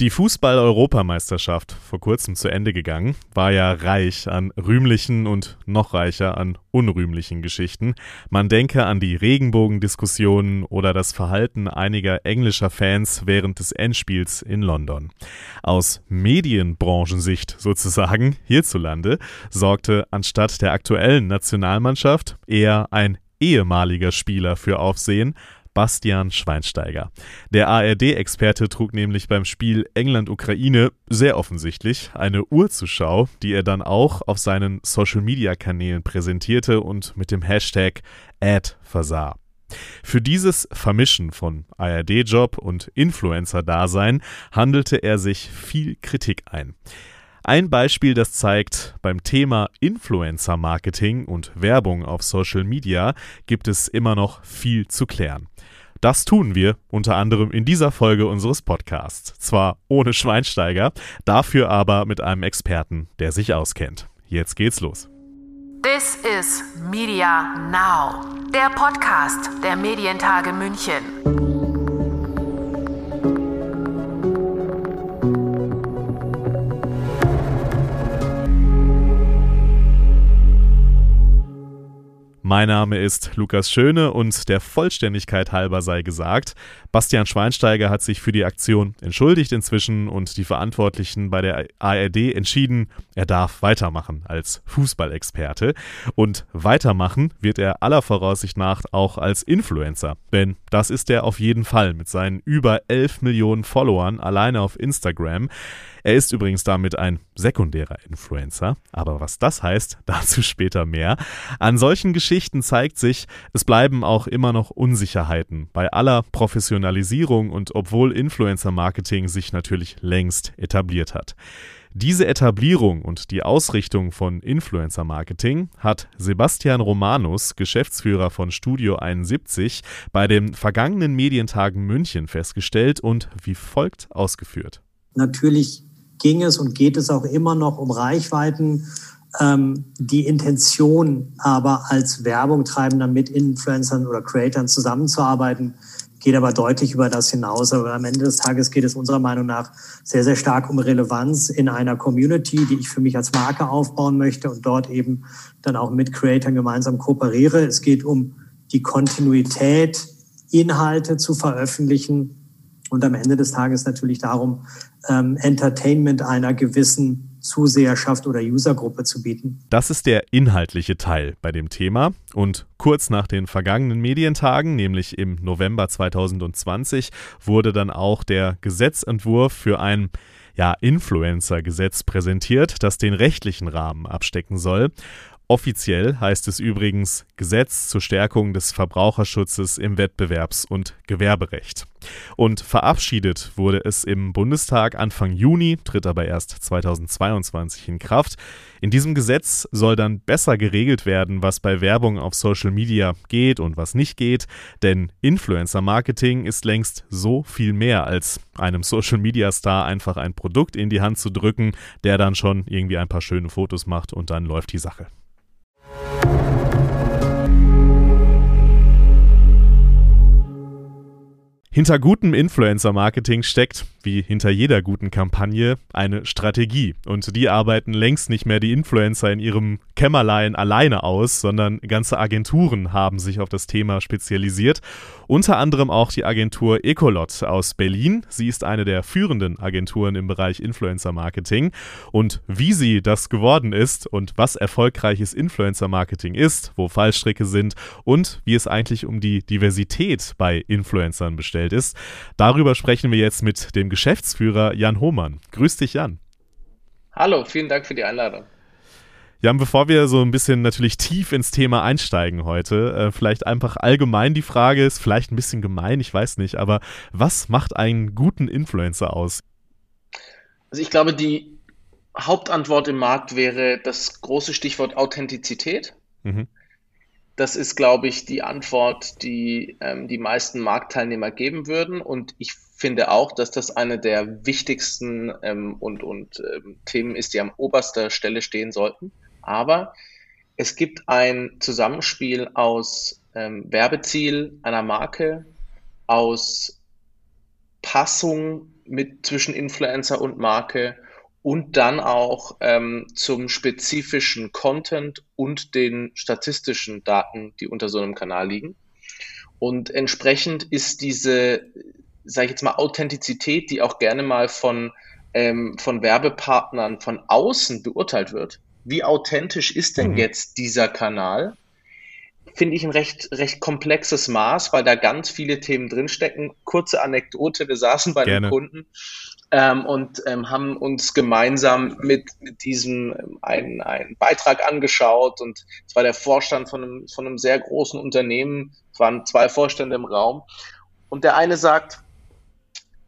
Die Fußball-Europameisterschaft, vor kurzem zu Ende gegangen, war ja reich an rühmlichen und noch reicher an unrühmlichen Geschichten. Man denke an die Regenbogendiskussionen oder das Verhalten einiger englischer Fans während des Endspiels in London. Aus Medienbranchensicht sozusagen hierzulande sorgte anstatt der aktuellen Nationalmannschaft eher ein ehemaliger Spieler für Aufsehen, Bastian Schweinsteiger. Der ARD-Experte trug nämlich beim Spiel England-Ukraine sehr offensichtlich eine Uhr zur Schau, die er dann auch auf seinen Social-Media-Kanälen präsentierte und mit dem Hashtag Ad versah. Für dieses Vermischen von ARD-Job und Influencer-Dasein handelte er sich viel Kritik ein. Ein Beispiel, das zeigt, beim Thema Influencer-Marketing und Werbung auf Social Media gibt es immer noch viel zu klären. Das tun wir unter anderem in dieser Folge unseres Podcasts. Zwar ohne Schweinsteiger, dafür aber mit einem Experten, der sich auskennt. Jetzt geht's los. This is Media Now, der Podcast der Medientage München. Mein Name ist Lukas Schöne und der Vollständigkeit halber sei gesagt, Bastian Schweinsteiger hat sich für die Aktion entschuldigt inzwischen und die Verantwortlichen bei der ARD entschieden, er darf weitermachen als Fußballexperte. Und weitermachen wird er aller Voraussicht nach auch als Influencer, denn das ist er auf jeden Fall mit seinen über 11 Millionen Followern alleine auf Instagram. Er ist übrigens damit ein sekundärer Influencer, aber was das heißt, dazu später mehr. An solchen Geschichten zeigt sich, es bleiben auch immer noch Unsicherheiten bei aller Professionalisierung und obwohl Influencer-Marketing sich natürlich längst etabliert hat. Diese Etablierung und die Ausrichtung von Influencer-Marketing hat Sebastian Romanus, Geschäftsführer von Studio 71, bei den vergangenen Medientagen München festgestellt und wie folgt ausgeführt. Natürlich ging es und geht es auch immer noch um Reichweiten. Ähm, die Intention aber als Werbung treibender mit Influencern oder Creatern zusammenzuarbeiten, geht aber deutlich über das hinaus. Aber am Ende des Tages geht es unserer Meinung nach sehr, sehr stark um Relevanz in einer Community, die ich für mich als Marke aufbauen möchte und dort eben dann auch mit Creatern gemeinsam kooperiere. Es geht um die Kontinuität, Inhalte zu veröffentlichen und am Ende des Tages natürlich darum, ähm, Entertainment einer gewissen Zuseherschaft oder Usergruppe zu bieten. Das ist der inhaltliche Teil bei dem Thema. Und kurz nach den vergangenen Medientagen, nämlich im November 2020, wurde dann auch der Gesetzentwurf für ein ja, Influencer-Gesetz präsentiert, das den rechtlichen Rahmen abstecken soll. Offiziell heißt es übrigens Gesetz zur Stärkung des Verbraucherschutzes im Wettbewerbs- und Gewerberecht. Und verabschiedet wurde es im Bundestag Anfang Juni, tritt aber erst 2022 in Kraft. In diesem Gesetz soll dann besser geregelt werden, was bei Werbung auf Social Media geht und was nicht geht, denn Influencer-Marketing ist längst so viel mehr als einem Social-Media-Star einfach ein Produkt in die Hand zu drücken, der dann schon irgendwie ein paar schöne Fotos macht und dann läuft die Sache. Hinter gutem Influencer-Marketing steckt, wie hinter jeder guten Kampagne, eine Strategie. Und die arbeiten längst nicht mehr die Influencer in ihrem Kämmerlein alleine aus, sondern ganze Agenturen haben sich auf das Thema spezialisiert. Unter anderem auch die Agentur Ecolot aus Berlin. Sie ist eine der führenden Agenturen im Bereich Influencer-Marketing. Und wie sie das geworden ist und was erfolgreiches Influencer-Marketing ist, wo Fallstricke sind und wie es eigentlich um die Diversität bei Influencern bestellt ist. Darüber sprechen wir jetzt mit dem Geschäftsführer Jan Hohmann. Grüß dich, Jan. Hallo, vielen Dank für die Einladung. Jan, bevor wir so ein bisschen natürlich tief ins Thema einsteigen heute, äh, vielleicht einfach allgemein die Frage, ist vielleicht ein bisschen gemein, ich weiß nicht, aber was macht einen guten Influencer aus? Also ich glaube, die Hauptantwort im Markt wäre das große Stichwort Authentizität. Mhm. Das ist, glaube ich, die Antwort, die ähm, die meisten Marktteilnehmer geben würden. Und ich finde auch, dass das eine der wichtigsten ähm, und, und ähm, Themen ist, die an oberster Stelle stehen sollten. Aber es gibt ein Zusammenspiel aus ähm, Werbeziel einer Marke, aus Passung mit zwischen Influencer und Marke und dann auch ähm, zum spezifischen Content und den statistischen Daten, die unter so einem Kanal liegen. Und entsprechend ist diese, sage ich jetzt mal, Authentizität, die auch gerne mal von, ähm, von Werbepartnern von außen beurteilt wird. Wie authentisch ist denn mhm. jetzt dieser Kanal? Finde ich ein recht, recht komplexes Maß, weil da ganz viele Themen drinstecken. Kurze Anekdote, wir saßen bei Gerne. einem Kunden ähm, und ähm, haben uns gemeinsam mit, mit diesem ähm, einen, einen Beitrag angeschaut und es war der Vorstand von einem, von einem sehr großen Unternehmen, es waren zwei Vorstände im Raum und der eine sagt,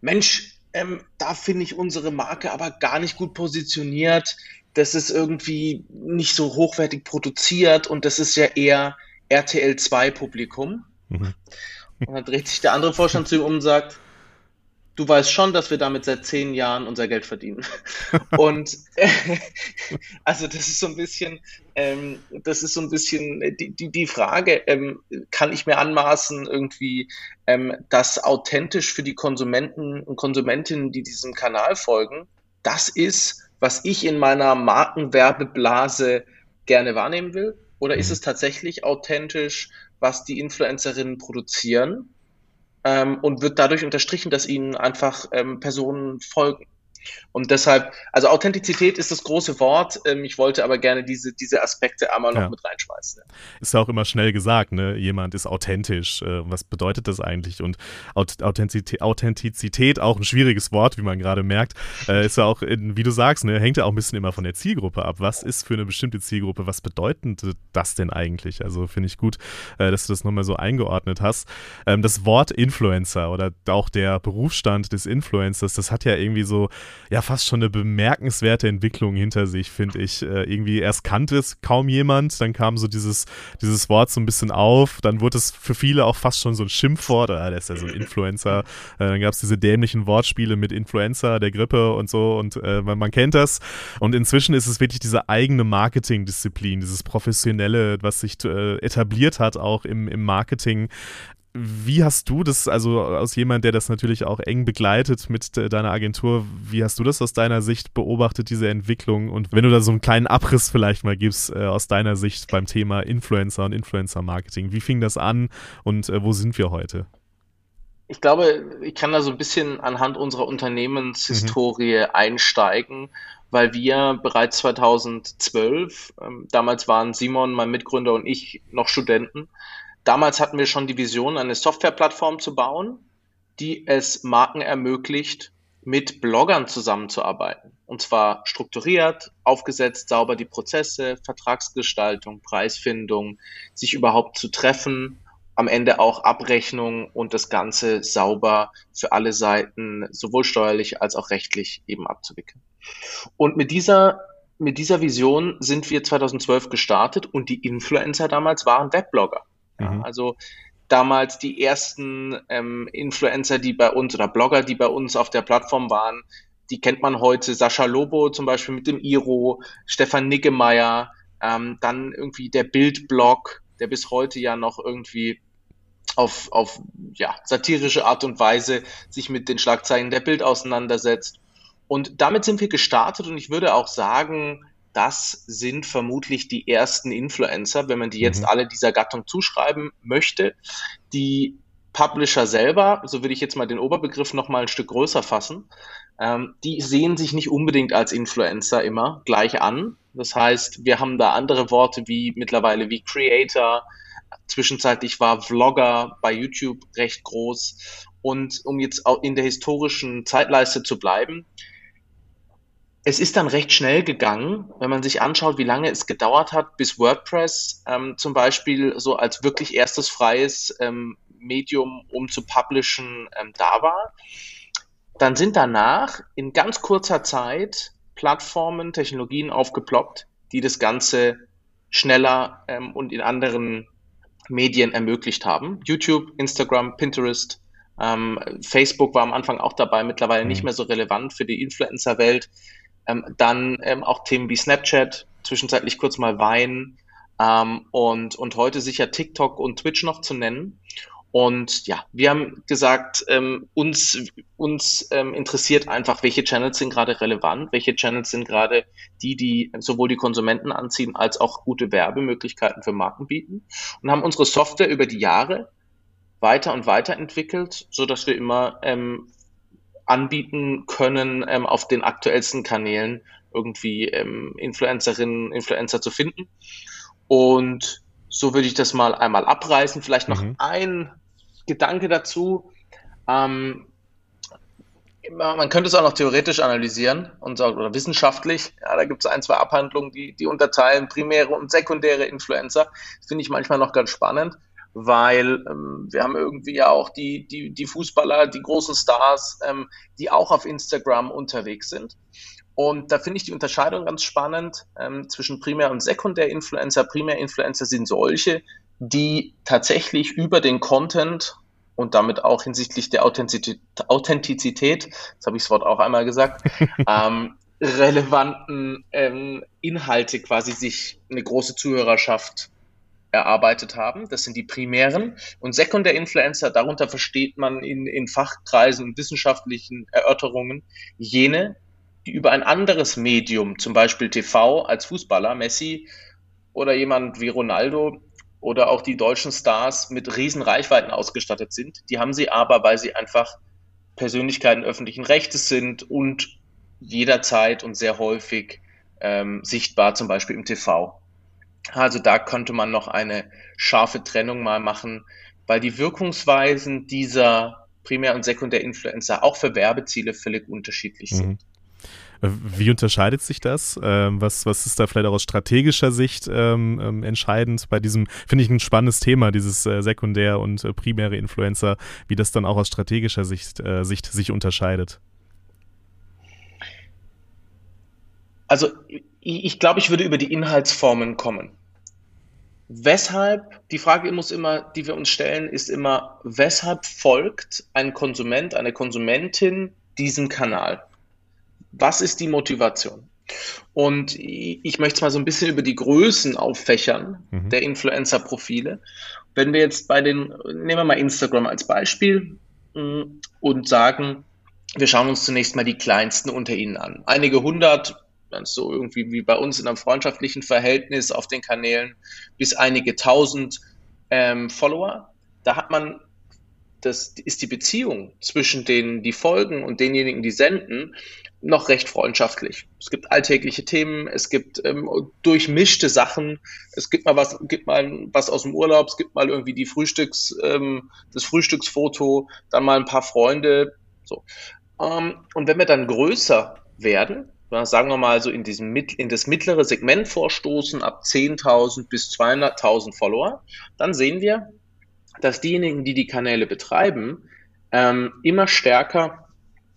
Mensch, ähm, da finde ich unsere Marke aber gar nicht gut positioniert, das ist irgendwie nicht so hochwertig produziert und das ist ja eher RTL 2 Publikum. Mhm. Und dann dreht sich der andere Vorstand zu ihm um und sagt, du weißt schon, dass wir damit seit zehn Jahren unser Geld verdienen. Und äh, also das ist so ein bisschen, ähm, das ist so ein bisschen die, die, die Frage, ähm, kann ich mir anmaßen, irgendwie ähm, das authentisch für die Konsumenten und Konsumentinnen, die diesem Kanal folgen, das ist, was ich in meiner Markenwerbeblase gerne wahrnehmen will? Oder ist mhm. es tatsächlich authentisch, was die Influencerinnen produzieren? ähm, und wird dadurch unterstrichen, dass ihnen einfach ähm, Personen folgen. Und deshalb, also Authentizität ist das große Wort. Ähm, ich wollte aber gerne diese, diese Aspekte einmal noch ja. mit reinschmeißen. Ist ja auch immer schnell gesagt, ne? Jemand ist authentisch. Äh, was bedeutet das eigentlich? Und Authentizität, Authentizität auch ein schwieriges Wort, wie man gerade merkt. Äh, ist ja auch, in, wie du sagst, ne, hängt ja auch ein bisschen immer von der Zielgruppe ab. Was ist für eine bestimmte Zielgruppe? Was bedeutet das denn eigentlich? Also finde ich gut, äh, dass du das nochmal so eingeordnet hast. Ähm, das Wort Influencer oder auch der Berufsstand des Influencers, das hat ja irgendwie so ja fast schon eine bemerkenswerte Entwicklung hinter sich, finde ich. Äh, irgendwie erst kannte es kaum jemand, dann kam so dieses, dieses Wort so ein bisschen auf, dann wurde es für viele auch fast schon so ein Schimpfwort, ah, der ist ja so ein Influencer. Äh, dann gab es diese dämlichen Wortspiele mit Influencer, der Grippe und so und äh, man, man kennt das. Und inzwischen ist es wirklich diese eigene Marketingdisziplin, dieses professionelle, was sich äh, etabliert hat, auch im, im Marketing, wie hast du das, also aus jemand, der das natürlich auch eng begleitet mit deiner Agentur, wie hast du das aus deiner Sicht beobachtet, diese Entwicklung? Und wenn du da so einen kleinen Abriss vielleicht mal gibst äh, aus deiner Sicht beim Thema Influencer und Influencer-Marketing, wie fing das an und äh, wo sind wir heute? Ich glaube, ich kann da so ein bisschen anhand unserer Unternehmenshistorie mhm. einsteigen, weil wir bereits 2012, ähm, damals waren Simon, mein Mitgründer und ich noch Studenten, Damals hatten wir schon die Vision, eine Softwareplattform zu bauen, die es Marken ermöglicht, mit Bloggern zusammenzuarbeiten. Und zwar strukturiert, aufgesetzt, sauber die Prozesse, Vertragsgestaltung, Preisfindung, sich überhaupt zu treffen, am Ende auch Abrechnung und das Ganze sauber für alle Seiten, sowohl steuerlich als auch rechtlich eben abzuwickeln. Und mit dieser, mit dieser Vision sind wir 2012 gestartet und die Influencer damals waren Webblogger. Ja, mhm. Also damals die ersten ähm, Influencer, die bei uns oder Blogger, die bei uns auf der Plattform waren, die kennt man heute. Sascha Lobo zum Beispiel mit dem Iro, Stefan Niggemeier, ähm, dann irgendwie der Bildblog, der bis heute ja noch irgendwie auf, auf ja, satirische Art und Weise sich mit den Schlagzeilen der Bild auseinandersetzt. Und damit sind wir gestartet und ich würde auch sagen, das sind vermutlich die ersten Influencer, wenn man die jetzt mhm. alle dieser Gattung zuschreiben möchte. Die Publisher selber, so würde ich jetzt mal den Oberbegriff noch mal ein Stück größer fassen, ähm, die sehen sich nicht unbedingt als Influencer immer gleich an. Das heißt, wir haben da andere Worte wie mittlerweile wie Creator. Zwischenzeitlich war Vlogger bei YouTube recht groß. Und um jetzt auch in der historischen Zeitleiste zu bleiben, es ist dann recht schnell gegangen, wenn man sich anschaut, wie lange es gedauert hat, bis WordPress ähm, zum Beispiel so als wirklich erstes freies ähm, Medium, um zu publishen, ähm, da war. Dann sind danach in ganz kurzer Zeit Plattformen, Technologien aufgeploppt, die das Ganze schneller ähm, und in anderen Medien ermöglicht haben. YouTube, Instagram, Pinterest, ähm, Facebook war am Anfang auch dabei, mittlerweile nicht mhm. mehr so relevant für die Influencer-Welt. Ähm, dann ähm, auch Themen wie Snapchat, zwischenzeitlich kurz mal Wein ähm, und, und heute sicher TikTok und Twitch noch zu nennen. Und ja, wir haben gesagt, ähm, uns, uns ähm, interessiert einfach, welche Channels sind gerade relevant, welche Channels sind gerade die, die sowohl die Konsumenten anziehen, als auch gute Werbemöglichkeiten für Marken bieten. Und haben unsere Software über die Jahre weiter und weiter entwickelt, so dass wir immer ähm, anbieten können, ähm, auf den aktuellsten Kanälen irgendwie ähm, Influencerinnen, Influencer zu finden. Und so würde ich das mal einmal abreißen. Vielleicht noch mhm. ein Gedanke dazu. Ähm, man könnte es auch noch theoretisch analysieren und oder wissenschaftlich. Ja, da gibt es ein, zwei Abhandlungen, die, die unterteilen primäre und sekundäre Influencer. Das finde ich manchmal noch ganz spannend, weil ähm, wir haben irgendwie ja auch die, die, die Fußballer, die großen Stars, ähm, die auch auf Instagram unterwegs sind. Und da finde ich die Unterscheidung ganz spannend ähm, zwischen Primär- und Sekundär-Influencer. Primär-Influencer sind solche, die tatsächlich über den Content und damit auch hinsichtlich der Authentizität, Authentizität jetzt habe ich das Wort auch einmal gesagt, ähm, relevanten ähm, Inhalte quasi sich eine große Zuhörerschaft erarbeitet haben. Das sind die primären. Und Sekundär-Influencer, darunter versteht man in, in Fachkreisen und wissenschaftlichen Erörterungen jene, die über ein anderes Medium, zum Beispiel TV als Fußballer, Messi oder jemand wie Ronaldo, oder auch die deutschen Stars mit riesen Reichweiten ausgestattet sind. Die haben sie aber, weil sie einfach Persönlichkeiten öffentlichen Rechtes sind und jederzeit und sehr häufig ähm, sichtbar, zum Beispiel im TV. Also da könnte man noch eine scharfe Trennung mal machen, weil die Wirkungsweisen dieser Primär- und Sekundär-Influencer auch für Werbeziele völlig unterschiedlich mhm. sind. Wie unterscheidet sich das? Ähm, was, was ist da vielleicht auch aus strategischer Sicht ähm, ähm, entscheidend bei diesem, finde ich ein spannendes Thema, dieses äh, sekundär und äh, primäre Influencer, wie das dann auch aus strategischer Sicht, äh, Sicht sich unterscheidet? Also ich, glaube, ich würde über die Inhaltsformen kommen. Weshalb, die Frage muss immer, die wir uns stellen, ist immer, weshalb folgt ein Konsument, eine Konsumentin diesem Kanal? was ist die Motivation? Und ich möchte es mal so ein bisschen über die Größen auffächern mhm. der Influencer-Profile. Wenn wir jetzt bei den, nehmen wir mal Instagram als Beispiel mm, und sagen, wir schauen uns zunächst mal die kleinsten unter ihnen an. Einige hundert, so irgendwie wie bei uns in einem freundschaftlichen Verhältnis auf den Kanälen, bis einige tausend ähm, Follower. Da hat man das ist die Beziehung zwischen denen, die folgen und denjenigen, die senden, noch recht freundschaftlich. Es gibt alltägliche Themen, es gibt ähm, durchmischte Sachen, es gibt mal was, gibt mal was aus dem Urlaub, es gibt mal irgendwie die Frühstücks, ähm, das Frühstücksfoto, dann mal ein paar Freunde. So. Ähm, und wenn wir dann größer werden, sagen wir mal so in diesem in das mittlere Segment vorstoßen, ab 10.000 bis 200.000 Follower, dann sehen wir, dass diejenigen, die die Kanäle betreiben, ähm, immer stärker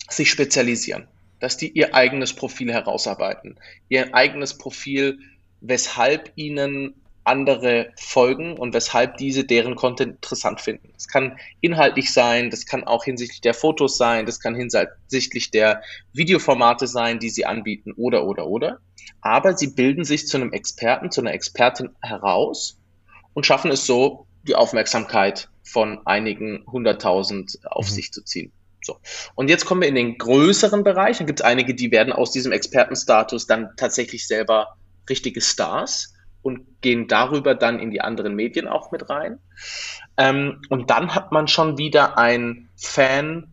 sich spezialisieren, dass die ihr eigenes Profil herausarbeiten, ihr eigenes Profil, weshalb ihnen andere folgen und weshalb diese deren Content interessant finden. Das kann inhaltlich sein, das kann auch hinsichtlich der Fotos sein, das kann hinsichtlich der Videoformate sein, die sie anbieten oder oder oder. Aber sie bilden sich zu einem Experten, zu einer Expertin heraus und schaffen es so, die Aufmerksamkeit von einigen hunderttausend auf mhm. sich zu ziehen. So. Und jetzt kommen wir in den größeren Bereich. Dann gibt es einige, die werden aus diesem Expertenstatus dann tatsächlich selber richtige Stars und gehen darüber dann in die anderen Medien auch mit rein. Ähm, und dann hat man schon wieder ein Fan,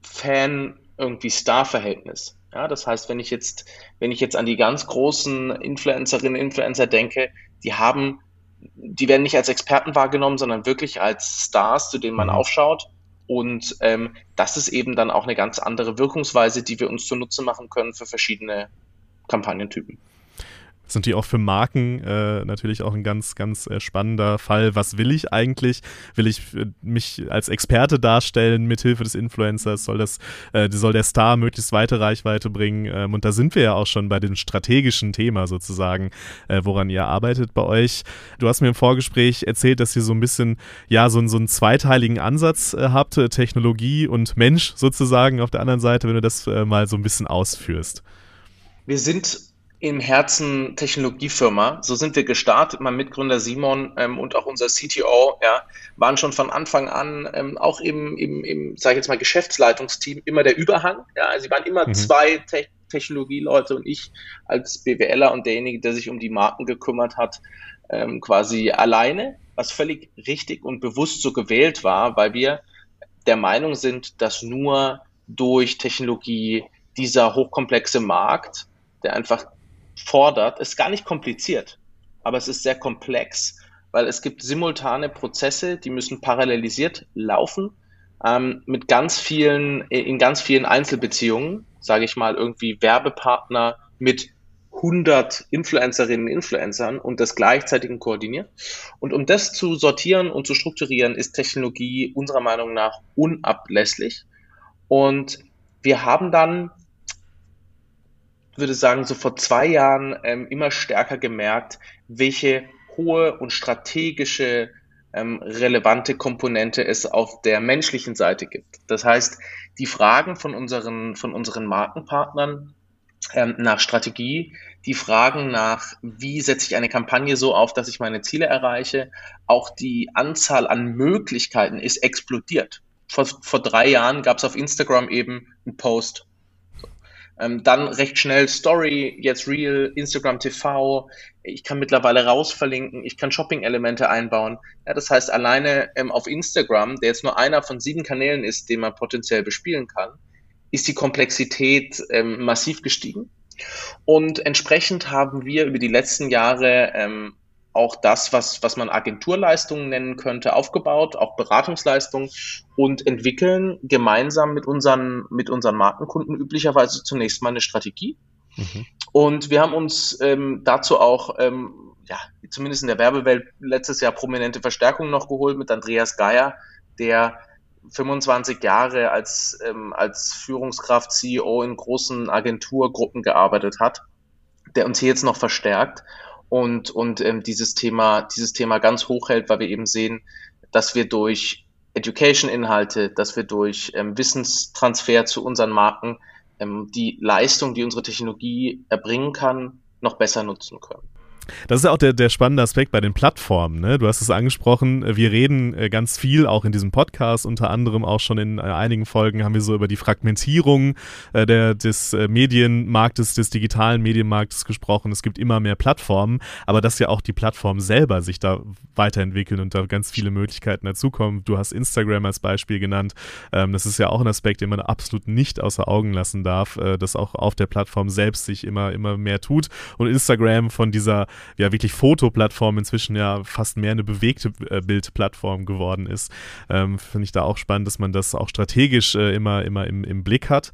Fan irgendwie Star-Verhältnis. Ja, das heißt, wenn ich jetzt, wenn ich jetzt an die ganz großen Influencerinnen, Influencer denke, die haben die werden nicht als Experten wahrgenommen, sondern wirklich als Stars, zu denen man mhm. aufschaut. Und ähm, das ist eben dann auch eine ganz andere Wirkungsweise, die wir uns zunutze machen können für verschiedene Kampagnentypen ist natürlich auch für Marken äh, natürlich auch ein ganz, ganz äh, spannender Fall. Was will ich eigentlich? Will ich äh, mich als Experte darstellen mithilfe des Influencers? Soll das, äh, soll der Star möglichst weite Reichweite bringen? Ähm, und da sind wir ja auch schon bei dem strategischen Thema sozusagen, äh, woran ihr arbeitet bei euch. Du hast mir im Vorgespräch erzählt, dass ihr so ein bisschen, ja, so, so einen zweiteiligen Ansatz äh, habt, Technologie und Mensch sozusagen auf der anderen Seite, wenn du das mal so ein bisschen ausführst. Wir sind im Herzen Technologiefirma. So sind wir gestartet. Mein Mitgründer Simon ähm, und auch unser CTO ja, waren schon von Anfang an ähm, auch im, im, im sage ich jetzt mal, Geschäftsleitungsteam immer der Überhang. Ja, sie waren immer mhm. zwei Te Technologieleute und ich als BWLer und derjenige, der sich um die Marken gekümmert hat, ähm, quasi alleine, was völlig richtig und bewusst so gewählt war, weil wir der Meinung sind, dass nur durch Technologie dieser hochkomplexe Markt, der einfach fordert, ist gar nicht kompliziert, aber es ist sehr komplex, weil es gibt simultane Prozesse, die müssen parallelisiert laufen ähm, mit ganz vielen, in ganz vielen Einzelbeziehungen, sage ich mal, irgendwie Werbepartner mit 100 Influencerinnen und Influencern und das gleichzeitig koordinieren. Und um das zu sortieren und zu strukturieren, ist Technologie unserer Meinung nach unablässlich. Und wir haben dann würde sagen, so vor zwei Jahren ähm, immer stärker gemerkt, welche hohe und strategische ähm, relevante Komponente es auf der menschlichen Seite gibt. Das heißt, die Fragen von unseren, von unseren Markenpartnern ähm, nach Strategie, die Fragen nach, wie setze ich eine Kampagne so auf, dass ich meine Ziele erreiche, auch die Anzahl an Möglichkeiten ist explodiert. Vor, vor drei Jahren gab es auf Instagram eben einen Post, ähm, dann recht schnell Story, jetzt Real, Instagram TV. Ich kann mittlerweile rausverlinken, ich kann Shopping-Elemente einbauen. Ja, das heißt, alleine ähm, auf Instagram, der jetzt nur einer von sieben Kanälen ist, den man potenziell bespielen kann, ist die Komplexität ähm, massiv gestiegen. Und entsprechend haben wir über die letzten Jahre ähm, auch das, was, was man Agenturleistungen nennen könnte, aufgebaut, auch Beratungsleistungen und entwickeln gemeinsam mit unseren, mit unseren Markenkunden üblicherweise zunächst mal eine Strategie. Mhm. Und wir haben uns ähm, dazu auch, ähm, ja, zumindest in der Werbewelt letztes Jahr prominente Verstärkung noch geholt mit Andreas Geier, der 25 Jahre als, ähm, als Führungskraft, CEO in großen Agenturgruppen gearbeitet hat, der uns hier jetzt noch verstärkt und, und ähm, dieses Thema, dieses Thema ganz hoch hält, weil wir eben sehen, dass wir durch Education-Inhalte, dass wir durch ähm, Wissenstransfer zu unseren Marken ähm, die Leistung, die unsere Technologie erbringen kann, noch besser nutzen können. Das ist ja auch der, der spannende Aspekt bei den Plattformen. Ne? Du hast es angesprochen, wir reden äh, ganz viel, auch in diesem Podcast, unter anderem auch schon in äh, einigen Folgen haben wir so über die Fragmentierung äh, der, des Medienmarktes, des digitalen Medienmarktes gesprochen. Es gibt immer mehr Plattformen, aber dass ja auch die Plattformen selber sich da weiterentwickeln und da ganz viele Möglichkeiten dazukommen. Du hast Instagram als Beispiel genannt. Ähm, das ist ja auch ein Aspekt, den man absolut nicht außer Augen lassen darf, dass auch auf der Plattform selbst sich immer, immer mehr tut. Und Instagram von dieser ja wirklich Fotoplattform inzwischen ja fast mehr eine bewegte äh, Bildplattform geworden ist. Ähm, Finde ich da auch spannend, dass man das auch strategisch äh, immer, immer im, im Blick hat.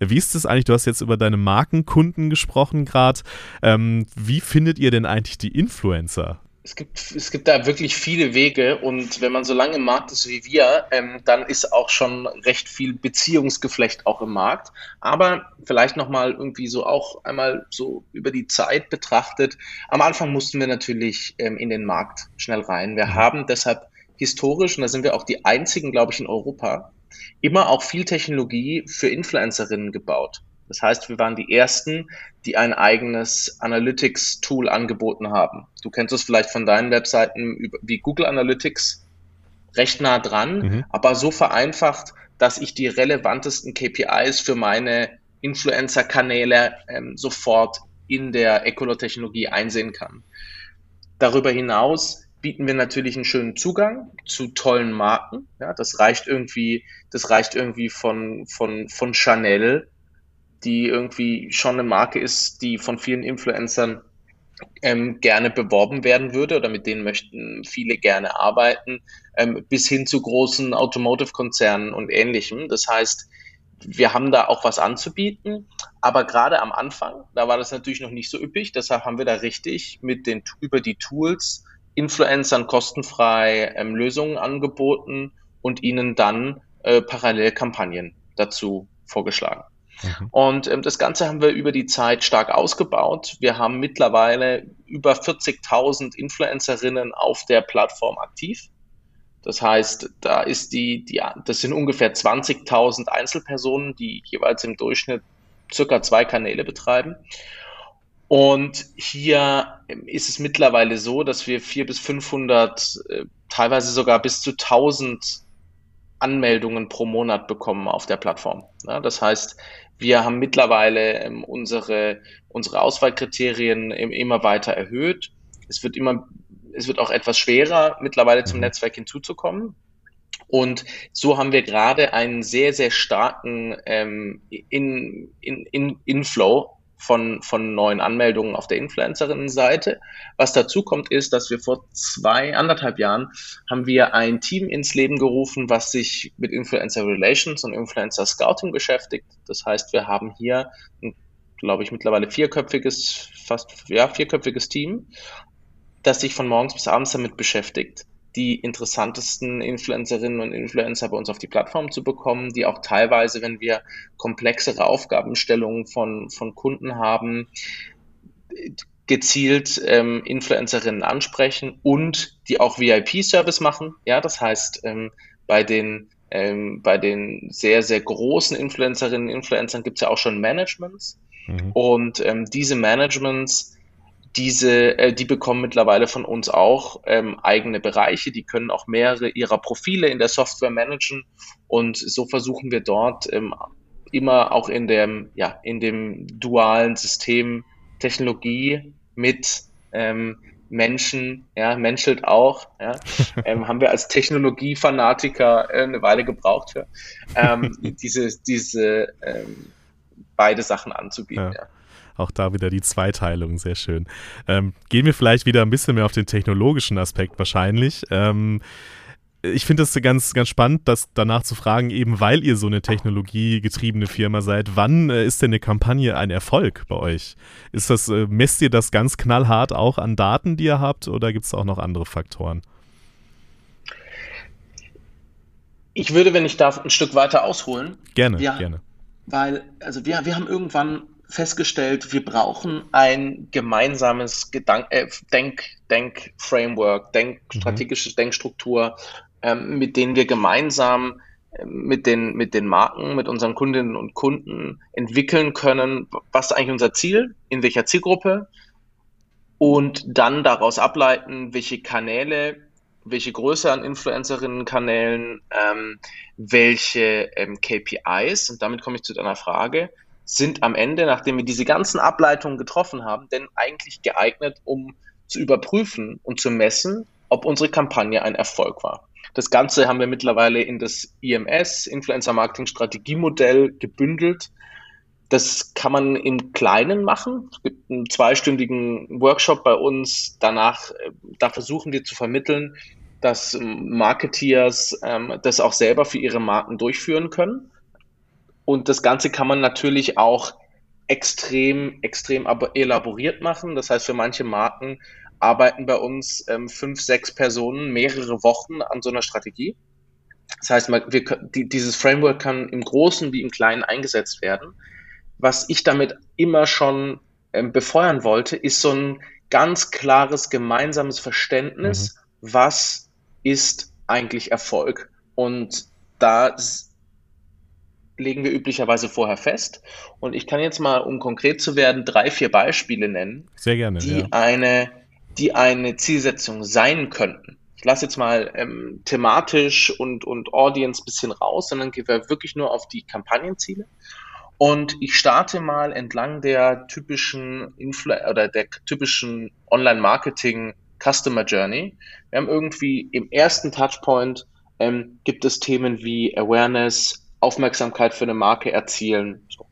Wie ist es eigentlich, du hast jetzt über deine Markenkunden gesprochen gerade. Ähm, wie findet ihr denn eigentlich die Influencer? Es gibt, es gibt da wirklich viele Wege und wenn man so lange im Markt ist wie wir, ähm, dann ist auch schon recht viel Beziehungsgeflecht auch im Markt. Aber vielleicht nochmal irgendwie so auch einmal so über die Zeit betrachtet. Am Anfang mussten wir natürlich ähm, in den Markt schnell rein. Wir mhm. haben deshalb historisch, und da sind wir auch die einzigen, glaube ich, in Europa, immer auch viel Technologie für Influencerinnen gebaut. Das heißt, wir waren die Ersten, die ein eigenes Analytics-Tool angeboten haben. Du kennst es vielleicht von deinen Webseiten wie Google Analytics, recht nah dran, mhm. aber so vereinfacht, dass ich die relevantesten KPIs für meine Influencer-Kanäle ähm, sofort in der Ecolot-Technologie einsehen kann. Darüber hinaus bieten wir natürlich einen schönen Zugang zu tollen Marken. Ja, das reicht irgendwie, das reicht irgendwie von, von, von Chanel die irgendwie schon eine Marke ist, die von vielen Influencern ähm, gerne beworben werden würde oder mit denen möchten viele gerne arbeiten, ähm, bis hin zu großen Automotive-Konzernen und ähnlichem. Das heißt, wir haben da auch was anzubieten, aber gerade am Anfang, da war das natürlich noch nicht so üppig, deshalb haben wir da richtig mit den über die Tools Influencern kostenfrei ähm, Lösungen angeboten und ihnen dann äh, parallel Kampagnen dazu vorgeschlagen. Mhm. Und ähm, das Ganze haben wir über die Zeit stark ausgebaut. Wir haben mittlerweile über 40.000 Influencerinnen auf der Plattform aktiv. Das heißt, da ist die, die das sind ungefähr 20.000 Einzelpersonen, die jeweils im Durchschnitt circa zwei Kanäle betreiben. Und hier ist es mittlerweile so, dass wir 400 bis 500, äh, teilweise sogar bis zu 1000 Anmeldungen pro Monat bekommen auf der Plattform. Das heißt, wir haben mittlerweile ähm, unsere, unsere Auswahlkriterien immer weiter erhöht. Es wird immer, es wird auch etwas schwerer, mittlerweile zum mhm. Netzwerk hinzuzukommen. Und so haben wir gerade einen sehr, sehr starken ähm, in, in, in Inflow von, von neuen Anmeldungen auf der Influencerinnen-Seite. Was dazu kommt, ist, dass wir vor zwei, anderthalb Jahren haben wir ein Team ins Leben gerufen, was sich mit Influencer Relations und Influencer Scouting beschäftigt. Das heißt, wir haben hier glaube ich, mittlerweile vierköpfiges, fast, ja, vierköpfiges Team, das sich von morgens bis abends damit beschäftigt, die interessantesten Influencerinnen und Influencer bei uns auf die Plattform zu bekommen, die auch teilweise, wenn wir komplexere Aufgabenstellungen von, von Kunden haben, gezielt ähm, Influencerinnen ansprechen und die auch VIP-Service machen. Ja, das heißt, ähm, bei den ähm, bei den sehr, sehr großen Influencerinnen und Influencern gibt es ja auch schon Managements. Mhm. Und ähm, diese Managements diese, äh, die bekommen mittlerweile von uns auch ähm, eigene Bereiche, die können auch mehrere ihrer Profile in der Software managen und so versuchen wir dort ähm, immer auch in dem, ja, in dem dualen System Technologie mit ähm, Menschen, ja, menschelt auch, ja, ähm, haben wir als Technologiefanatiker äh, eine Weile gebraucht für, ähm, diese, diese ähm, beide Sachen anzubieten. Ja. ja. Auch da wieder die Zweiteilung, sehr schön. Ähm, gehen wir vielleicht wieder ein bisschen mehr auf den technologischen Aspekt wahrscheinlich. Ähm, ich finde es ganz, ganz spannend, das danach zu fragen, eben weil ihr so eine technologiegetriebene Firma seid, wann äh, ist denn eine Kampagne ein Erfolg bei euch? Ist das, äh, messt ihr das ganz knallhart auch an Daten, die ihr habt, oder gibt es auch noch andere Faktoren? Ich würde, wenn ich darf, ein Stück weiter ausholen. Gerne, ja, gerne. Weil, also wir, wir haben irgendwann festgestellt, wir brauchen ein gemeinsames Gedank äh, Denk, Denk Framework, Denk mhm. strategische Denkstruktur, ähm, mit denen wir gemeinsam äh, mit den, mit den Marken, mit unseren Kundinnen und Kunden entwickeln können, was ist eigentlich unser Ziel, in welcher Zielgruppe und dann daraus ableiten, welche Kanäle, welche Größe an Influencerinnen-Kanälen, ähm, welche ähm, KPIs, und damit komme ich zu deiner Frage, sind am Ende, nachdem wir diese ganzen Ableitungen getroffen haben, denn eigentlich geeignet, um zu überprüfen und zu messen, ob unsere Kampagne ein Erfolg war. Das Ganze haben wir mittlerweile in das IMS, Influencer Marketing Strategiemodell, gebündelt. Das kann man im Kleinen machen. Es gibt einen zweistündigen Workshop bei uns. Danach, äh, da versuchen wir zu vermitteln, dass Marketeers ähm, das auch selber für ihre Marken durchführen können. Und das Ganze kann man natürlich auch extrem, extrem elaboriert machen. Das heißt, für manche Marken arbeiten bei uns ähm, fünf, sechs Personen mehrere Wochen an so einer Strategie. Das heißt, wir, die, dieses Framework kann im Großen wie im Kleinen eingesetzt werden. Was ich damit immer schon ähm, befeuern wollte, ist so ein ganz klares gemeinsames Verständnis, mhm. was ist eigentlich Erfolg. Und da legen wir üblicherweise vorher fest. Und ich kann jetzt mal, um konkret zu werden, drei, vier Beispiele nennen, gerne, die, ja. eine, die eine Zielsetzung sein könnten. Ich lasse jetzt mal ähm, thematisch und, und Audience bisschen raus, sondern gehe wirklich nur auf die Kampagnenziele. Und ich starte mal entlang der typischen Influ oder der typischen Online-Marketing Customer Journey. Wir haben irgendwie im ersten Touchpoint ähm, gibt es Themen wie Awareness, Aufmerksamkeit für eine Marke erzielen. So.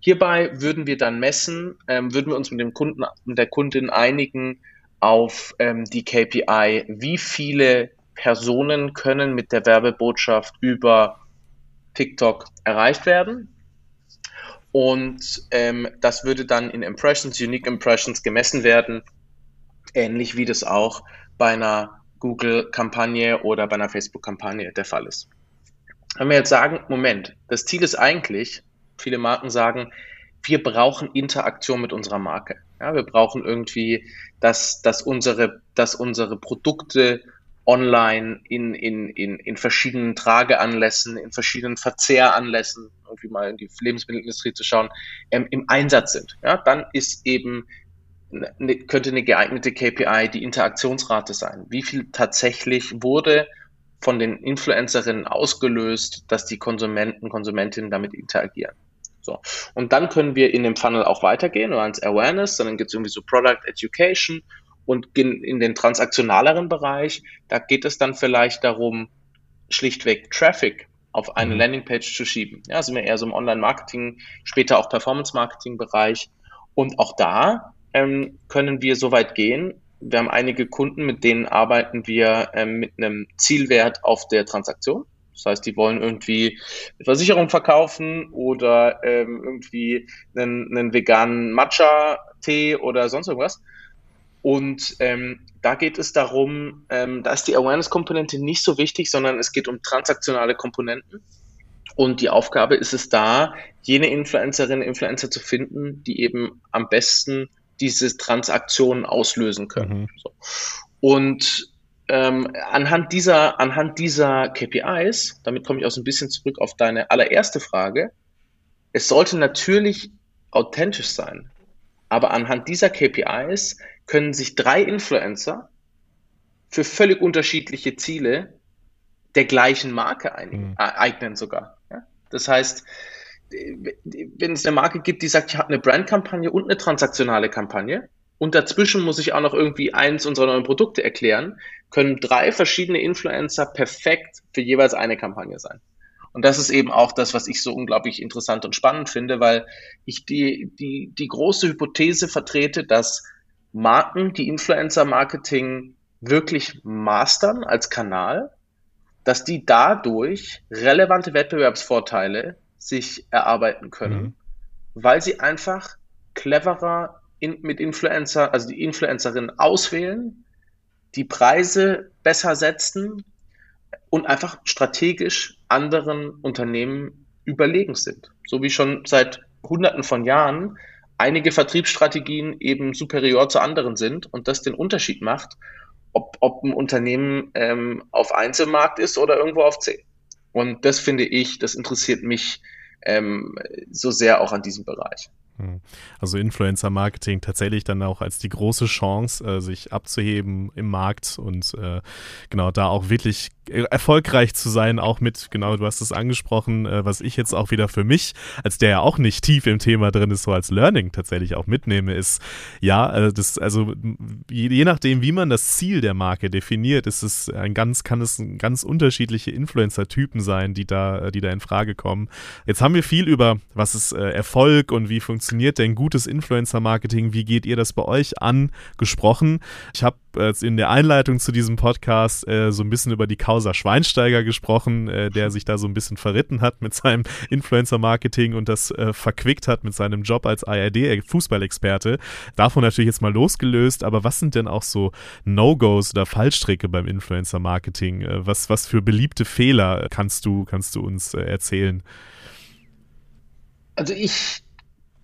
Hierbei würden wir dann messen, ähm, würden wir uns mit dem Kunden, mit der Kundin einigen auf ähm, die KPI, wie viele Personen können mit der Werbebotschaft über TikTok erreicht werden. Und ähm, das würde dann in Impressions, Unique Impressions gemessen werden, ähnlich wie das auch bei einer Google-Kampagne oder bei einer Facebook-Kampagne der Fall ist. Wenn wir jetzt sagen, Moment, das Ziel ist eigentlich, viele Marken sagen, wir brauchen Interaktion mit unserer Marke. Ja, wir brauchen irgendwie, dass, dass, unsere, dass unsere Produkte online, in, in, in, in verschiedenen Trageanlässen, in verschiedenen Verzehranlässen, irgendwie mal in die Lebensmittelindustrie zu schauen, ähm, im Einsatz sind. Ja, dann ist eben eine, könnte eine geeignete KPI die Interaktionsrate sein. Wie viel tatsächlich wurde von den Influencerinnen ausgelöst, dass die Konsumenten, Konsumentinnen damit interagieren. So. Und dann können wir in dem Funnel auch weitergehen, oder ans Awareness, dann gibt es irgendwie so Product Education und in, in den transaktionaleren Bereich, da geht es dann vielleicht darum, schlichtweg Traffic auf eine mhm. Landingpage zu schieben. Ja, sind wir eher so im Online-Marketing, später auch Performance-Marketing-Bereich. Und auch da ähm, können wir so weit gehen. Wir haben einige Kunden, mit denen arbeiten wir ähm, mit einem Zielwert auf der Transaktion. Das heißt, die wollen irgendwie eine Versicherung verkaufen oder ähm, irgendwie einen, einen veganen Matcha-Tee oder sonst irgendwas. Und ähm, da geht es darum, ähm, da ist die Awareness-Komponente nicht so wichtig, sondern es geht um transaktionale Komponenten. Und die Aufgabe ist es da, jene Influencerinnen, Influencer zu finden, die eben am besten diese Transaktionen auslösen können. Mhm. So. Und ähm, anhand dieser, anhand dieser KPIs, damit komme ich auch so ein bisschen zurück auf deine allererste Frage, es sollte natürlich authentisch sein. Aber anhand dieser KPIs können sich drei Influencer für völlig unterschiedliche Ziele der gleichen Marke ein, mhm. eignen sogar. Ja? Das heißt, wenn es eine Marke gibt, die sagt, ich habe eine Brandkampagne und eine transaktionale Kampagne und dazwischen muss ich auch noch irgendwie eins unserer neuen Produkte erklären, können drei verschiedene Influencer perfekt für jeweils eine Kampagne sein. Und das ist eben auch das, was ich so unglaublich interessant und spannend finde, weil ich die, die, die große Hypothese vertrete, dass Marken, die Influencer-Marketing wirklich mastern als Kanal, dass die dadurch relevante Wettbewerbsvorteile sich erarbeiten können, mhm. weil sie einfach cleverer in, mit Influencer, also die Influencerinnen auswählen, die Preise besser setzen und einfach strategisch anderen Unternehmen überlegen sind. So wie schon seit Hunderten von Jahren einige Vertriebsstrategien eben superior zu anderen sind und das den Unterschied macht, ob, ob ein Unternehmen ähm, auf Einzelmarkt ist oder irgendwo auf 10. Und das finde ich, das interessiert mich ähm, so sehr auch an diesem Bereich. Hm. Also Influencer-Marketing tatsächlich dann auch als die große Chance, äh, sich abzuheben im Markt und äh, genau da auch wirklich erfolgreich zu sein, auch mit, genau, du hast es angesprochen, äh, was ich jetzt auch wieder für mich, als der ja auch nicht tief im Thema drin ist, so als Learning tatsächlich auch mitnehme, ist, ja, äh, das, also je, je, nachdem, wie man das Ziel der Marke definiert, ist es ein ganz, kann es ganz unterschiedliche Influencer-Typen sein, die da, die da in Frage kommen. Jetzt haben wir viel über, was ist äh, Erfolg und wie funktioniert denn gutes Influencer-Marketing, wie geht ihr das bei euch an, gesprochen. Ich habe äh, in der Einleitung zu diesem Podcast äh, so ein bisschen über die Causa Schweinsteiger gesprochen, äh, der sich da so ein bisschen verritten hat mit seinem Influencer-Marketing und das äh, verquickt hat mit seinem Job als ARD-Fußballexperte. Davon natürlich jetzt mal losgelöst, aber was sind denn auch so No-Gos oder Fallstricke beim Influencer-Marketing? Äh, was, was für beliebte Fehler kannst du, kannst du uns äh, erzählen? Also ich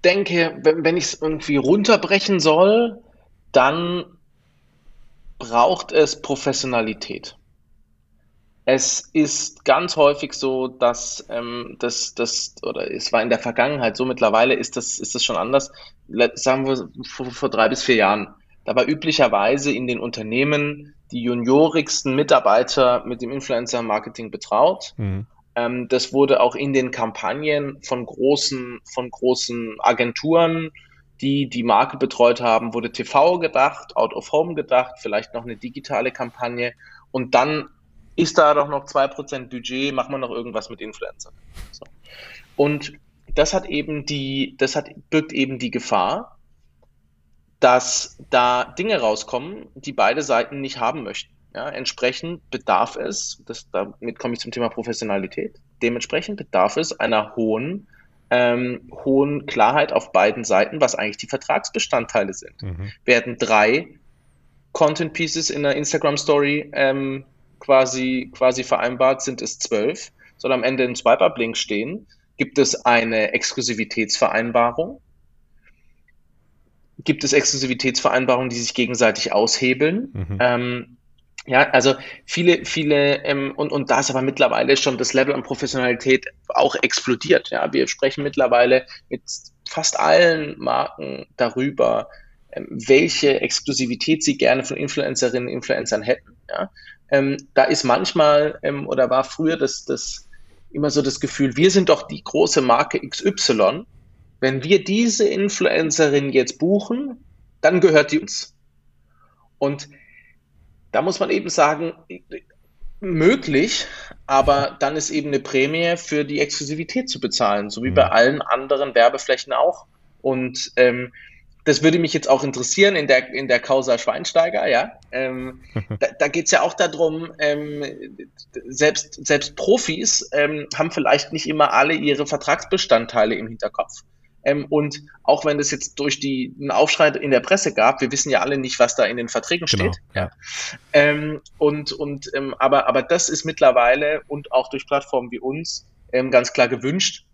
denke, wenn, wenn ich es irgendwie runterbrechen soll, dann braucht es Professionalität. Es ist ganz häufig so, dass ähm, das, das, oder es war in der Vergangenheit so, mittlerweile ist das, ist das schon anders, sagen wir vor, vor drei bis vier Jahren. Da war üblicherweise in den Unternehmen die juniorigsten Mitarbeiter mit dem Influencer-Marketing betraut. Mhm. Ähm, das wurde auch in den Kampagnen von großen, von großen Agenturen die die Marke betreut haben, wurde TV gedacht, Out of Home gedacht, vielleicht noch eine digitale Kampagne und dann ist da doch noch 2% Budget, machen wir noch irgendwas mit Influencern. So. Und das hat eben die, das hat, birgt eben die Gefahr, dass da Dinge rauskommen, die beide Seiten nicht haben möchten. Ja, entsprechend bedarf es, das, damit komme ich zum Thema Professionalität, dementsprechend bedarf es einer hohen ähm, hohen Klarheit auf beiden Seiten, was eigentlich die Vertragsbestandteile sind. Mhm. Werden drei Content Pieces in der Instagram Story ähm, quasi, quasi vereinbart, sind es zwölf, soll am Ende ein Swipe-Up-Link stehen. Gibt es eine Exklusivitätsvereinbarung? Gibt es Exklusivitätsvereinbarungen, die sich gegenseitig aushebeln? Mhm. Ähm, Ja, also viele, viele, ähm, und, und da ist aber mittlerweile schon das Level an Professionalität auch explodiert. Ja, wir sprechen mittlerweile mit fast allen Marken darüber, ähm, welche Exklusivität sie gerne von Influencerinnen und Influencern hätten. Ja, ähm, da ist manchmal ähm, oder war früher das, das immer so das Gefühl, wir sind doch die große Marke XY. Wenn wir diese Influencerin jetzt buchen, dann gehört die uns. Und da muss man eben sagen, möglich, aber dann ist eben eine Prämie für die Exklusivität zu bezahlen, so wie bei mhm. allen anderen Werbeflächen auch. Und ähm, das würde mich jetzt auch interessieren in der, in der Causa Schweinsteiger, ja. Ähm, da da geht es ja auch darum, ähm, selbst, selbst Profis ähm, haben vielleicht nicht immer alle ihre Vertragsbestandteile im Hinterkopf. Ähm, und auch wenn es jetzt durch die, einen Aufschrei in der Presse gab, wir wissen ja alle nicht, was da in den Verträgen genau, steht. Ja. Ähm, und, und, ähm, aber, aber das ist mittlerweile und auch durch Plattformen wie uns ähm, ganz klar gewünscht,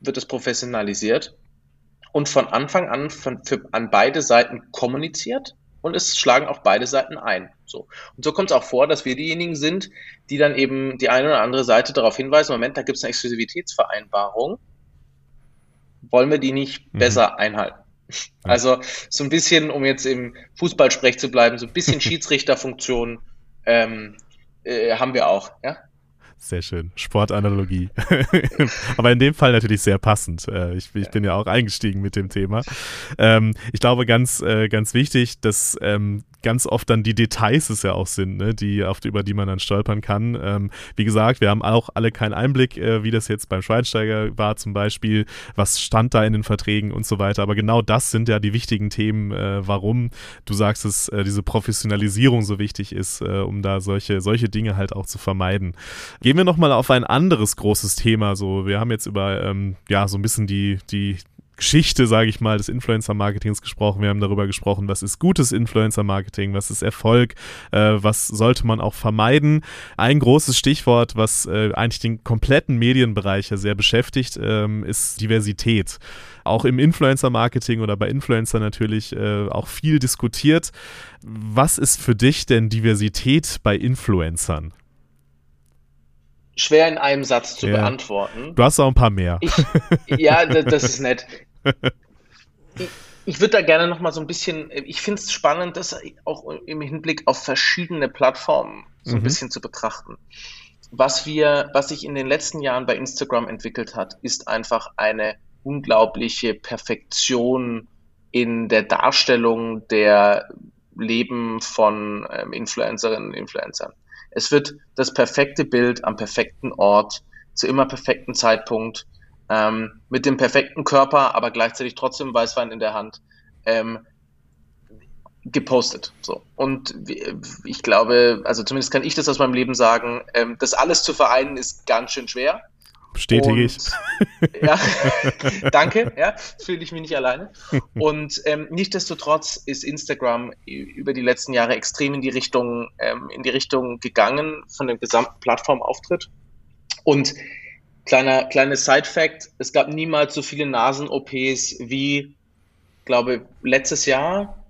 wird es professionalisiert und von Anfang an von, für, an beide Seiten kommuniziert und es schlagen auch beide Seiten ein. So. Und so kommt es auch vor, dass wir diejenigen sind, die dann eben die eine oder andere Seite darauf hinweisen, Moment, da gibt es eine Exklusivitätsvereinbarung wollen wir die nicht mhm. besser einhalten? Also so ein bisschen, um jetzt im Fußballsprech zu bleiben, so ein bisschen Schiedsrichterfunktion ähm, äh, haben wir auch. Ja? Sehr schön. Sportanalogie. Aber in dem Fall natürlich sehr passend. Äh, ich, ich, bin ja auch eingestiegen mit dem Thema. Ähm, ich glaube, ganz, äh, ganz wichtig, dass ähm, ganz oft dann die Details es ja auch sind, ne, die, auf, über die man dann stolpern kann. Ähm, wie gesagt, wir haben auch alle keinen Einblick, äh, wie das jetzt beim Schweinsteiger war zum Beispiel, was stand da in den Verträgen und so weiter. Aber genau das sind ja die wichtigen Themen, warum du sagst, dass diese Professionalisierung so wichtig ist, um da solche, solche Dinge halt auch zu vermeiden. Gehen wir nochmal auf ein anderes großes Thema. So, wir haben jetzt über ähm, ja so ein bisschen die, die Geschichte, sage ich mal, des Influencer-Marketings gesprochen. Wir haben darüber gesprochen, was ist gutes Influencer-Marketing, was ist Erfolg, äh, was sollte man auch vermeiden. Ein großes Stichwort, was äh, eigentlich den kompletten Medienbereich ja sehr beschäftigt, ähm, ist Diversität. Auch im Influencer-Marketing oder bei Influencer natürlich äh, auch viel diskutiert. Was ist für dich denn Diversität bei Influencern? schwer in einem Satz zu ja. beantworten. Du hast auch ein paar mehr. Ich, ja, das ist nett. Ich, ich würde da gerne noch mal so ein bisschen, ich finde es spannend, das auch im Hinblick auf verschiedene Plattformen so ein mhm. bisschen zu betrachten. Was wir, was sich in den letzten Jahren bei Instagram entwickelt hat, ist einfach eine unglaubliche Perfektion in der Darstellung der Leben von ähm, Influencerinnen und Influencern. Es wird das perfekte Bild am perfekten Ort, zu immer perfekten Zeitpunkt, ähm, mit dem perfekten Körper, aber gleichzeitig trotzdem Weißwein in der Hand, ähm, gepostet. So. Und ich glaube, also zumindest kann ich das aus meinem Leben sagen, ähm, das alles zu vereinen ist ganz schön schwer. Bestätige ich. Ja, danke, ja, fühle ich mich nicht alleine. Und ähm, nichtsdestotrotz ist Instagram über die letzten Jahre extrem in die Richtung, ähm, in die Richtung gegangen von dem gesamten Plattformauftritt. Und kleiner, kleines Side-Fact, es gab niemals so viele Nasen-OPs wie, glaube letztes Jahr.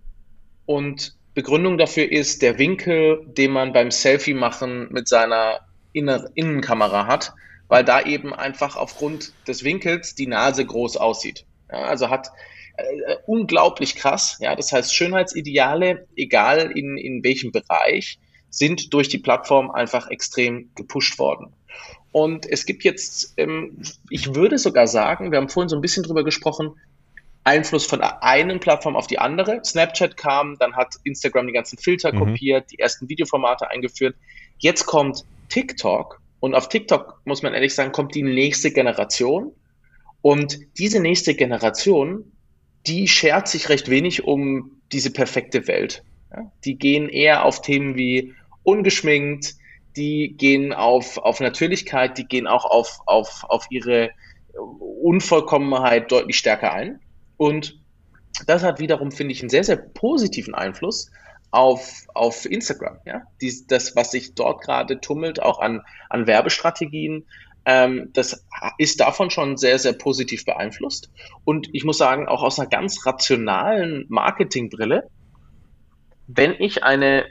Und Begründung dafür ist der Winkel, den man beim Selfie machen mit seiner Inner Innenkamera hat weil da eben einfach aufgrund des Winkels die Nase groß aussieht. Ja, also hat äh, unglaublich krass. Ja, das heißt, Schönheitsideale, egal in, in welchem Bereich, sind durch die Plattform einfach extrem gepusht worden. Und es gibt jetzt, ähm, ich würde sogar sagen, wir haben vorhin so ein bisschen drüber gesprochen, Einfluss von einer Plattform auf die andere. Snapchat kam, dann hat Instagram die ganzen Filter mhm. kopiert, die ersten Videoformate eingeführt. Jetzt kommt TikTok und auf TikTok, muss man ehrlich sagen, kommt die nächste Generation. Und diese nächste Generation, die schert sich recht wenig um diese perfekte Welt. Ja? Die gehen eher auf Themen wie ungeschminkt, die gehen auf, auf Natürlichkeit, die gehen auch auf, auf, auf ihre Unvollkommenheit deutlich stärker ein. Und das hat wiederum, finde ich, einen sehr, sehr positiven Einfluss auf, auf Instagram. Ja? Dies, das, was sich dort gerade tummelt, auch an, an Werbestrategien, ähm, das ist davon schon sehr, sehr positiv beeinflusst. Und ich muss sagen, auch aus einer ganz rationalen Marketingbrille, wenn ich eine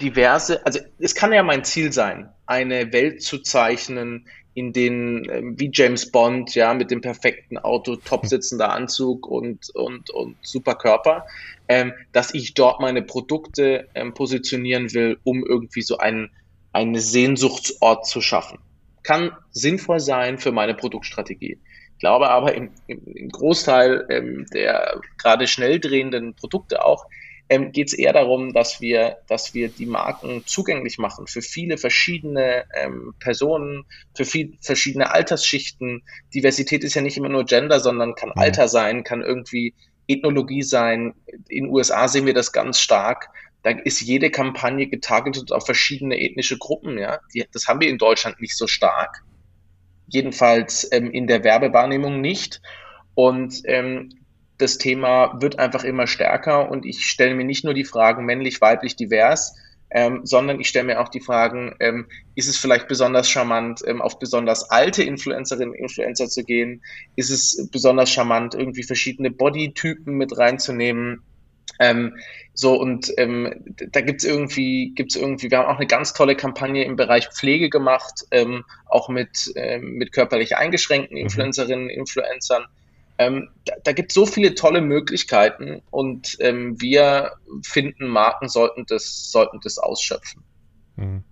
diverse, also es kann ja mein Ziel sein, eine Welt zu zeichnen, in den, ähm, wie James Bond, ja, mit dem perfekten Auto, top sitzender Anzug und, und, und super Körper, ähm, dass ich dort meine Produkte ähm, positionieren will, um irgendwie so einen, einen Sehnsuchtsort zu schaffen. Kann sinnvoll sein für meine Produktstrategie. Ich glaube aber im, im, im Großteil ähm, der gerade schnell drehenden Produkte auch, ähm, geht es eher darum, dass wir, dass wir die Marken zugänglich machen für viele verschiedene ähm, Personen, für viel, verschiedene Altersschichten. Diversität ist ja nicht immer nur Gender, sondern kann mhm. Alter sein, kann irgendwie Ethnologie sein. In den USA sehen wir das ganz stark. Da ist jede Kampagne getargetet auf verschiedene ethnische Gruppen. Ja, Die, das haben wir in Deutschland nicht so stark. Jedenfalls ähm, in der Werbewahrnehmung nicht. Und ähm, das Thema wird einfach immer stärker und ich stelle mir nicht nur die Fragen männlich, weiblich, divers, ähm, sondern ich stelle mir auch die Fragen, ähm, ist es vielleicht besonders charmant, ähm, auf besonders alte Influencerinnen und Influencer zu gehen? Ist es besonders charmant, irgendwie verschiedene Bodytypen mit reinzunehmen? Ähm, so und ähm, da gibt's irgendwie, gibt's irgendwie, wir haben auch eine ganz tolle Kampagne im Bereich Pflege gemacht, ähm, auch mit, mit körperlich eingeschränkten mhm. Influencerinnen, Influencern. Ähm, da, da gibt es so viele tolle Möglichkeiten und ähm, wir finden, Marken sollten das, sollten das ausschöpfen. Mhm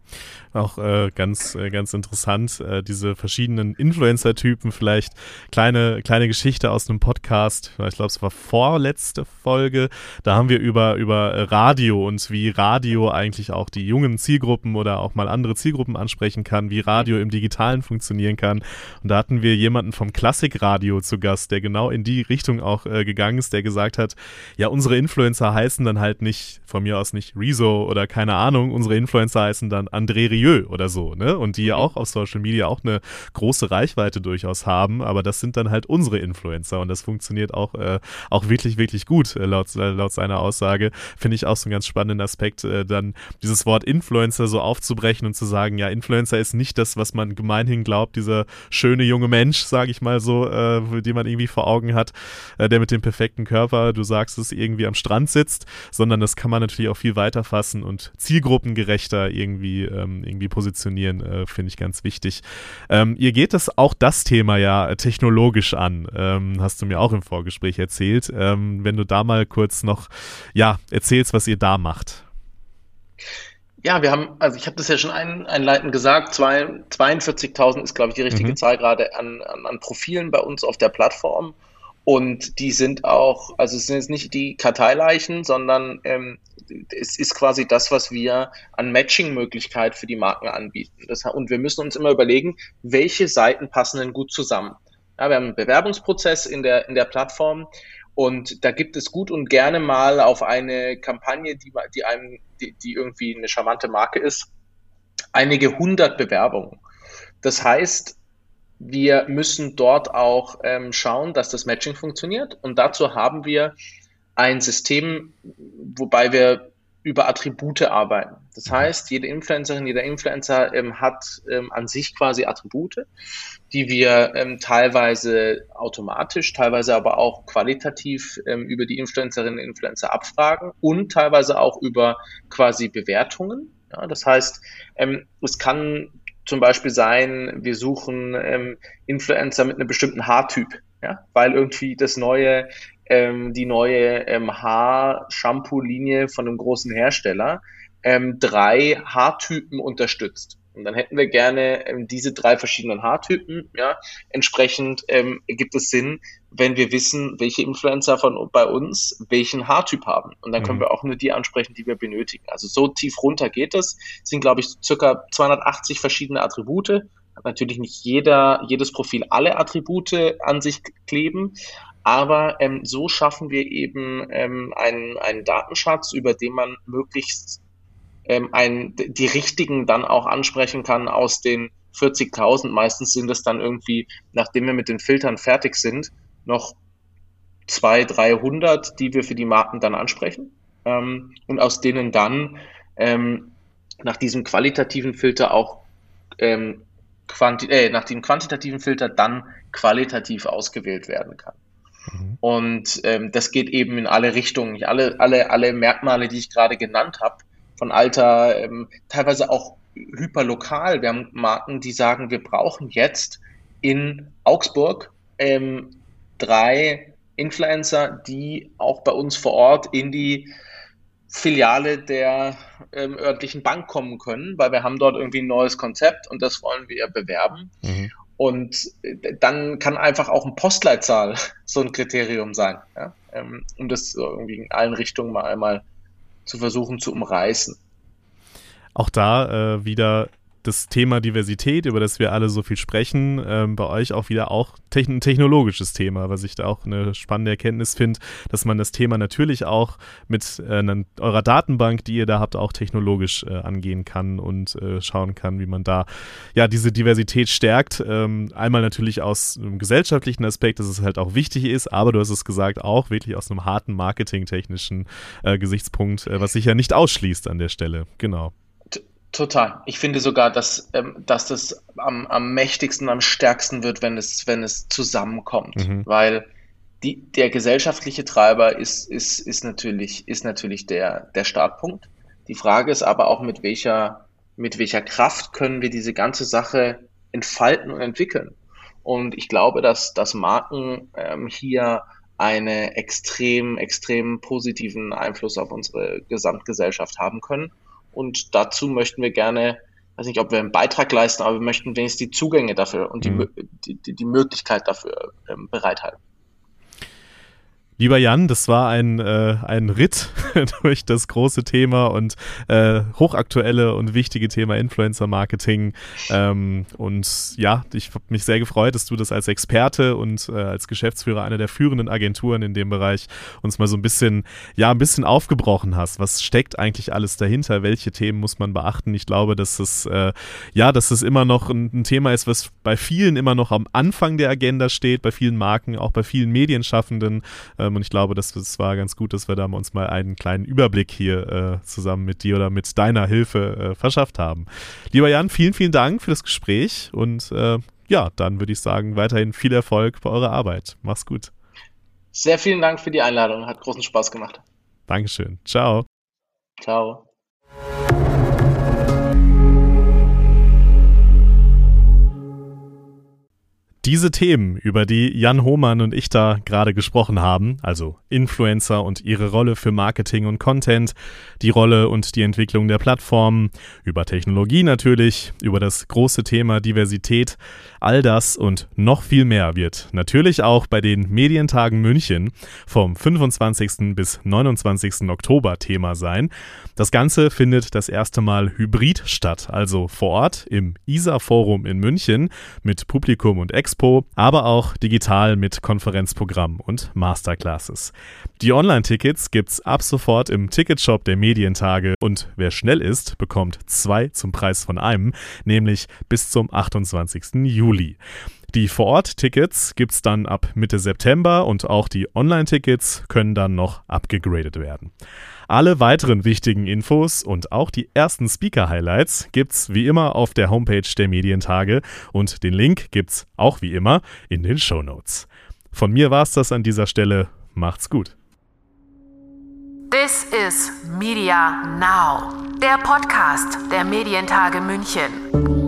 auch äh, ganz, äh, ganz interessant, äh, diese verschiedenen Influencer-Typen, vielleicht. Kleine, kleine Geschichte aus einem Podcast, ich glaube, es war vorletzte Folge, da haben wir über, über Radio und wie Radio eigentlich auch die jungen Zielgruppen oder auch mal andere Zielgruppen ansprechen kann, wie Radio im Digitalen funktionieren kann. Und da hatten wir jemanden vom Klassikradio zu Gast, der genau in die Richtung auch äh, gegangen ist, der gesagt hat, ja, unsere Influencer heißen dann halt nicht, von mir aus nicht Rezo oder keine Ahnung, unsere Influencer heißen dann André Rio Milieu oder so, ne? Und die ja mhm. auch auf Social Media auch eine große Reichweite durchaus haben, aber das sind dann halt unsere Influencer und das funktioniert auch, äh, auch wirklich, wirklich gut, äh, laut, äh, laut seiner Aussage. Finde ich auch so einen ganz spannenden Aspekt, äh, dann dieses Wort Influencer so aufzubrechen und zu sagen, ja, Influencer ist nicht das, was man gemeinhin glaubt, dieser schöne junge Mensch, sage ich mal so, äh, den man irgendwie vor Augen hat, der mit dem perfekten Körper, du sagst es, irgendwie am Strand sitzt, sondern das kann man natürlich auch viel weiter fassen und zielgruppengerechter irgendwie, ähm, irgendwie positionieren, äh, finde ich ganz wichtig. Ähm, ihr geht das auch das Thema ja technologisch an, ähm, hast du mir auch im Vorgespräch erzählt. Ähm, wenn du da mal kurz noch, ja, erzählst, was ihr da macht. Ja, wir haben, also ich habe das ja schon ein, einleitend gesagt, 42.000 ist, glaube ich, die richtige mhm. Zahl gerade an, an, an Profilen bei uns auf der Plattform. Und die sind auch, also es sind jetzt nicht die Karteileichen, sondern ähm, es ist quasi das, was wir an Matching-Möglichkeit für die Marken anbieten. Das, und wir müssen uns immer überlegen, welche Seiten passen denn gut zusammen. Ja, wir haben einen Bewerbungsprozess in der, in der Plattform und da gibt es gut und gerne mal auf eine Kampagne, die, die einem, die, die irgendwie eine charmante Marke ist, einige hundert Bewerbungen. Das heißt, wir müssen dort auch ähm, schauen, dass das Matching funktioniert. Und dazu haben wir ein System, wobei wir über Attribute arbeiten. Das mhm. heißt, jede Influencerin, jeder Influencer ähm, hat ähm, an sich quasi Attribute, die wir ähm, teilweise automatisch, teilweise aber auch qualitativ ähm, über die Influencerinnen und Influencer abfragen und teilweise auch über quasi Bewertungen. Ja, das heißt, ähm, es kann zum Beispiel sein, wir suchen ähm, Influencer mit einem bestimmten Haartyp, ja, weil irgendwie das neue, ähm, die neue ähm, Haar-Shampoo-Linie von einem großen Hersteller ähm, drei Haartypen unterstützt. Und dann hätten wir gerne ähm, diese drei verschiedenen Haartypen. Ja, entsprechend ähm, gibt es Sinn, wenn wir wissen, welche Influencer von bei uns welchen Haartyp haben. Und dann können mhm. wir auch nur die ansprechen, die wir benötigen. Also so tief runter geht es. Es sind, glaube ich, circa 280 verschiedene Attribute. Hat natürlich nicht jeder, jedes Profil alle Attribute an sich kleben. Aber ähm, so schaffen wir eben ähm, einen, einen Datenschatz, über den man möglichst ähm, ein, die richtigen dann auch ansprechen kann aus den 40.000. Meistens sind es dann irgendwie, nachdem wir mit den Filtern fertig sind, noch 200, 300, die wir für die Marken dann ansprechen. Ähm, und aus denen dann ähm, nach diesem qualitativen Filter auch ähm, äh, nach dem quantitativen Filter dann qualitativ ausgewählt werden kann. Mhm. Und ähm, das geht eben in alle Richtungen. Alle, alle, alle Merkmale, die ich gerade genannt habe, von Alter, ähm, teilweise auch hyperlokal. Wir haben Marken, die sagen, wir brauchen jetzt in Augsburg ähm, drei Influencer, die auch bei uns vor Ort in die Filiale der ähm, örtlichen Bank kommen können, weil wir haben dort irgendwie ein neues Konzept und das wollen wir bewerben. Mhm. Und äh, dann kann einfach auch ein Postleitzahl so ein Kriterium sein, ja? ähm, um das irgendwie in allen Richtungen mal einmal zu versuchen zu umreißen. Auch da äh, wieder das Thema Diversität, über das wir alle so viel sprechen, ähm, bei euch auch wieder auch techn technologisches Thema, was ich da auch eine spannende Erkenntnis finde, dass man das Thema natürlich auch mit äh, eurer Datenbank, die ihr da habt, auch technologisch äh, angehen kann und äh, schauen kann, wie man da ja diese Diversität stärkt. Ähm, einmal natürlich aus einem gesellschaftlichen Aspekt, dass es halt auch wichtig ist, aber du hast es gesagt, auch wirklich aus einem harten marketingtechnischen äh, Gesichtspunkt, äh, was sich ja nicht ausschließt an der Stelle. Genau. Total. Ich finde sogar, dass, ähm, dass das am, am mächtigsten, am stärksten wird, wenn es, wenn es zusammenkommt. Mhm. Weil die, der gesellschaftliche Treiber ist, ist, ist natürlich, ist natürlich der, der Startpunkt. Die Frage ist aber auch, mit welcher, mit welcher Kraft können wir diese ganze Sache entfalten und entwickeln. Und ich glaube, dass, dass Marken ähm, hier einen extrem, extrem positiven Einfluss auf unsere Gesamtgesellschaft haben können. Und dazu möchten wir gerne, weiß nicht, ob wir einen Beitrag leisten, aber wir möchten wenigstens die Zugänge dafür und mhm. die, die, die Möglichkeit dafür ähm, bereithalten. Lieber Jan, das war ein, äh, ein Ritt durch das große Thema und äh, hochaktuelle und wichtige Thema Influencer-Marketing. Ähm, und ja, ich habe mich sehr gefreut, dass du das als Experte und äh, als Geschäftsführer einer der führenden Agenturen in dem Bereich uns mal so ein bisschen, ja, ein bisschen aufgebrochen hast. Was steckt eigentlich alles dahinter? Welche Themen muss man beachten? Ich glaube, dass es, äh, ja, dass es immer noch ein, ein Thema ist, was bei vielen immer noch am Anfang der Agenda steht, bei vielen Marken, auch bei vielen Medienschaffenden ähm, und ich glaube, das, das war ganz gut, dass wir da uns mal einen kleinen Überblick hier äh, zusammen mit dir oder mit deiner Hilfe äh, verschafft haben. Lieber Jan, vielen, vielen Dank für das Gespräch und äh, ja, dann würde ich sagen, weiterhin viel Erfolg bei eurer Arbeit. Mach's gut. Sehr vielen Dank für die Einladung. Hat großen Spaß gemacht. Dankeschön. Ciao. Ciao. Diese Themen, über die Jan Hohmann und ich da gerade gesprochen haben, also Influencer und ihre Rolle für Marketing und Content, die Rolle und die Entwicklung der Plattformen, über Technologie natürlich, über das große Thema Diversität, all das und noch viel mehr wird natürlich auch bei den Medientagen München vom 25. bis 29. Oktober Thema sein. Das Ganze findet das erste Mal hybrid statt, also vor Ort im ISA Forum in München mit Publikum und Expo, aber auch digital mit Konferenzprogramm und Masterclasses. Die Online-Tickets gibt's ab sofort im Ticketshop der Medientage und wer schnell ist, bekommt zwei zum Preis von einem, nämlich bis zum 28. Juli. Die Vor-Ort-Tickets gibt's dann ab Mitte September und auch die Online-Tickets können dann noch abgegradet werden. Alle weiteren wichtigen Infos und auch die ersten Speaker-Highlights gibt's wie immer auf der Homepage der Medientage und den Link gibt's auch wie immer in den Show Notes. Von mir war's das an dieser Stelle. Macht's gut. This is Media Now, der Podcast der Medientage München.